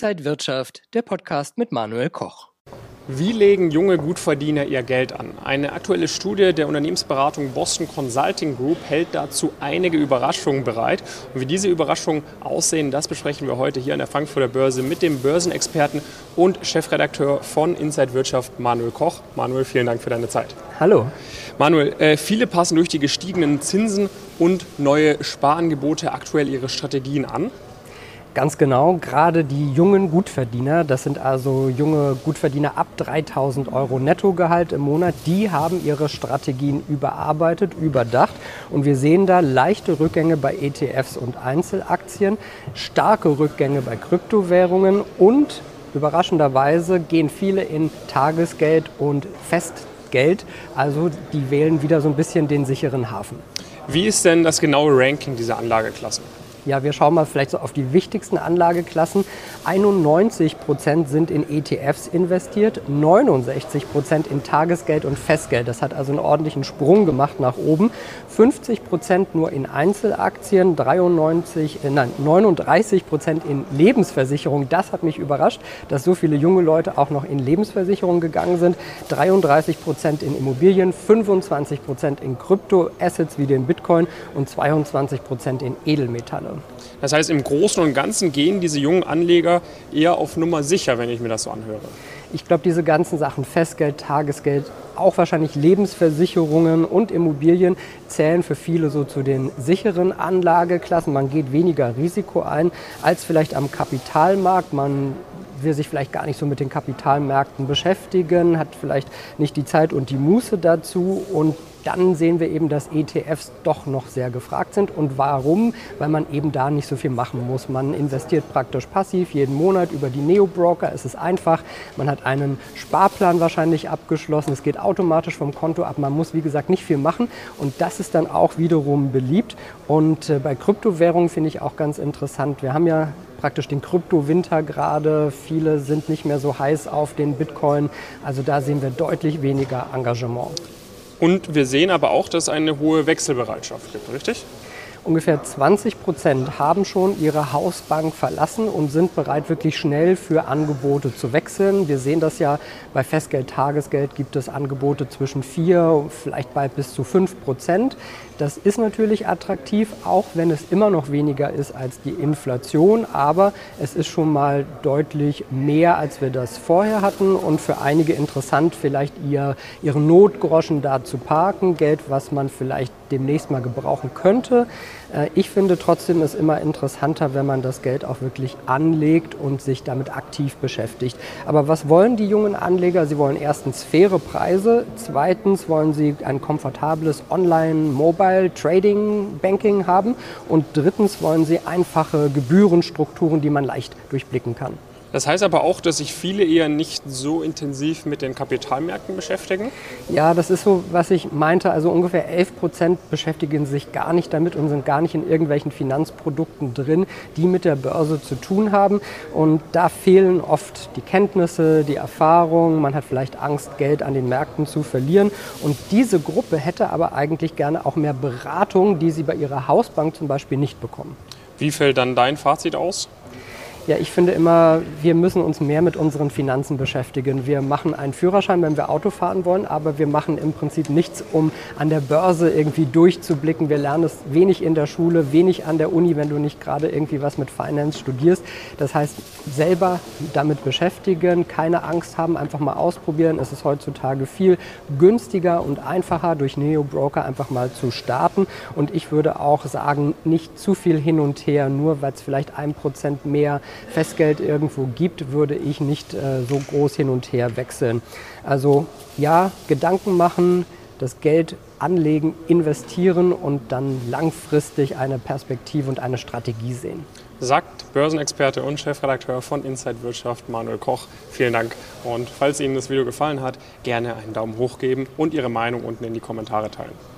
Inside Wirtschaft, der Podcast mit Manuel Koch. Wie legen junge Gutverdiener ihr Geld an? Eine aktuelle Studie der Unternehmensberatung Boston Consulting Group hält dazu einige Überraschungen bereit. Und wie diese Überraschungen aussehen, das besprechen wir heute hier an der Frankfurter Börse mit dem Börsenexperten und Chefredakteur von Inside Wirtschaft, Manuel Koch. Manuel, vielen Dank für deine Zeit. Hallo. Manuel, äh, viele passen durch die gestiegenen Zinsen und neue Sparangebote aktuell ihre Strategien an. Ganz genau, gerade die jungen Gutverdiener, das sind also junge Gutverdiener ab 3000 Euro Nettogehalt im Monat, die haben ihre Strategien überarbeitet, überdacht und wir sehen da leichte Rückgänge bei ETFs und Einzelaktien, starke Rückgänge bei Kryptowährungen und überraschenderweise gehen viele in Tagesgeld und Festgeld, also die wählen wieder so ein bisschen den sicheren Hafen. Wie ist denn das genaue Ranking dieser Anlageklassen? Ja, wir schauen mal vielleicht so auf die wichtigsten Anlageklassen. 91 Prozent sind in ETFs investiert, 69 Prozent in Tagesgeld und Festgeld. Das hat also einen ordentlichen Sprung gemacht nach oben. 50 Prozent nur in Einzelaktien, 93, äh, nein, 39 Prozent in Lebensversicherung. Das hat mich überrascht, dass so viele junge Leute auch noch in Lebensversicherung gegangen sind. 33 Prozent in Immobilien, 25 Prozent in Kryptoassets wie den Bitcoin und 22 Prozent in Edelmetalle. Das heißt, im Großen und Ganzen gehen diese jungen Anleger eher auf Nummer sicher, wenn ich mir das so anhöre. Ich glaube, diese ganzen Sachen, Festgeld, Tagesgeld, auch wahrscheinlich Lebensversicherungen und Immobilien zählen für viele so zu den sicheren Anlageklassen. Man geht weniger Risiko ein als vielleicht am Kapitalmarkt. Man will sich vielleicht gar nicht so mit den Kapitalmärkten beschäftigen, hat vielleicht nicht die Zeit und die Muße dazu und dann sehen wir eben, dass ETFs doch noch sehr gefragt sind. Und warum? Weil man eben da nicht so viel machen muss. Man investiert praktisch passiv jeden Monat über die Neo-Broker. Es ist einfach. Man hat einen Sparplan wahrscheinlich abgeschlossen. Es geht automatisch vom Konto ab. Man muss, wie gesagt, nicht viel machen. Und das ist dann auch wiederum beliebt. Und äh, bei Kryptowährungen finde ich auch ganz interessant. Wir haben ja praktisch den Kryptowinter gerade. Viele sind nicht mehr so heiß auf den Bitcoin. Also da sehen wir deutlich weniger Engagement. Und wir sehen aber auch, dass es eine hohe Wechselbereitschaft gibt, richtig? Ungefähr 20 Prozent haben schon ihre Hausbank verlassen und sind bereit, wirklich schnell für Angebote zu wechseln. Wir sehen das ja bei Festgeld, Tagesgeld gibt es Angebote zwischen 4, vielleicht bald bis zu 5 Prozent. Das ist natürlich attraktiv, auch wenn es immer noch weniger ist als die Inflation, aber es ist schon mal deutlich mehr, als wir das vorher hatten und für einige interessant, vielleicht ihr, ihren Notgroschen da zu parken, Geld, was man vielleicht demnächst mal gebrauchen könnte. Äh, ich finde trotzdem es immer interessanter, wenn man das Geld auch wirklich anlegt und sich damit aktiv beschäftigt. Aber was wollen die jungen Anleger? Sie wollen erstens faire Preise, zweitens wollen sie ein komfortables Online-Mobile-Trading-Banking haben und drittens wollen sie einfache Gebührenstrukturen, die man leicht durchblicken kann. Das heißt aber auch, dass sich viele eher nicht so intensiv mit den Kapitalmärkten beschäftigen? Ja, das ist so, was ich meinte. Also ungefähr 11 Prozent beschäftigen sich gar nicht damit und sind gar nicht in irgendwelchen Finanzprodukten drin, die mit der Börse zu tun haben. Und da fehlen oft die Kenntnisse, die Erfahrung. Man hat vielleicht Angst, Geld an den Märkten zu verlieren. Und diese Gruppe hätte aber eigentlich gerne auch mehr Beratung, die sie bei ihrer Hausbank zum Beispiel nicht bekommen. Wie fällt dann dein Fazit aus? Ja, ich finde immer, wir müssen uns mehr mit unseren Finanzen beschäftigen. Wir machen einen Führerschein, wenn wir Auto fahren wollen, aber wir machen im Prinzip nichts, um an der Börse irgendwie durchzublicken. Wir lernen es wenig in der Schule, wenig an der Uni, wenn du nicht gerade irgendwie was mit Finance studierst. Das heißt, selber damit beschäftigen, keine Angst haben, einfach mal ausprobieren. Es ist heutzutage viel günstiger und einfacher, durch Neo-Broker einfach mal zu starten. Und ich würde auch sagen, nicht zu viel hin und her, nur weil es vielleicht ein Prozent mehr Festgeld irgendwo gibt, würde ich nicht äh, so groß hin und her wechseln. Also ja, Gedanken machen, das Geld anlegen, investieren und dann langfristig eine Perspektive und eine Strategie sehen. Sagt Börsenexperte und Chefredakteur von Inside Wirtschaft Manuel Koch. Vielen Dank. Und falls Ihnen das Video gefallen hat, gerne einen Daumen hoch geben und Ihre Meinung unten in die Kommentare teilen.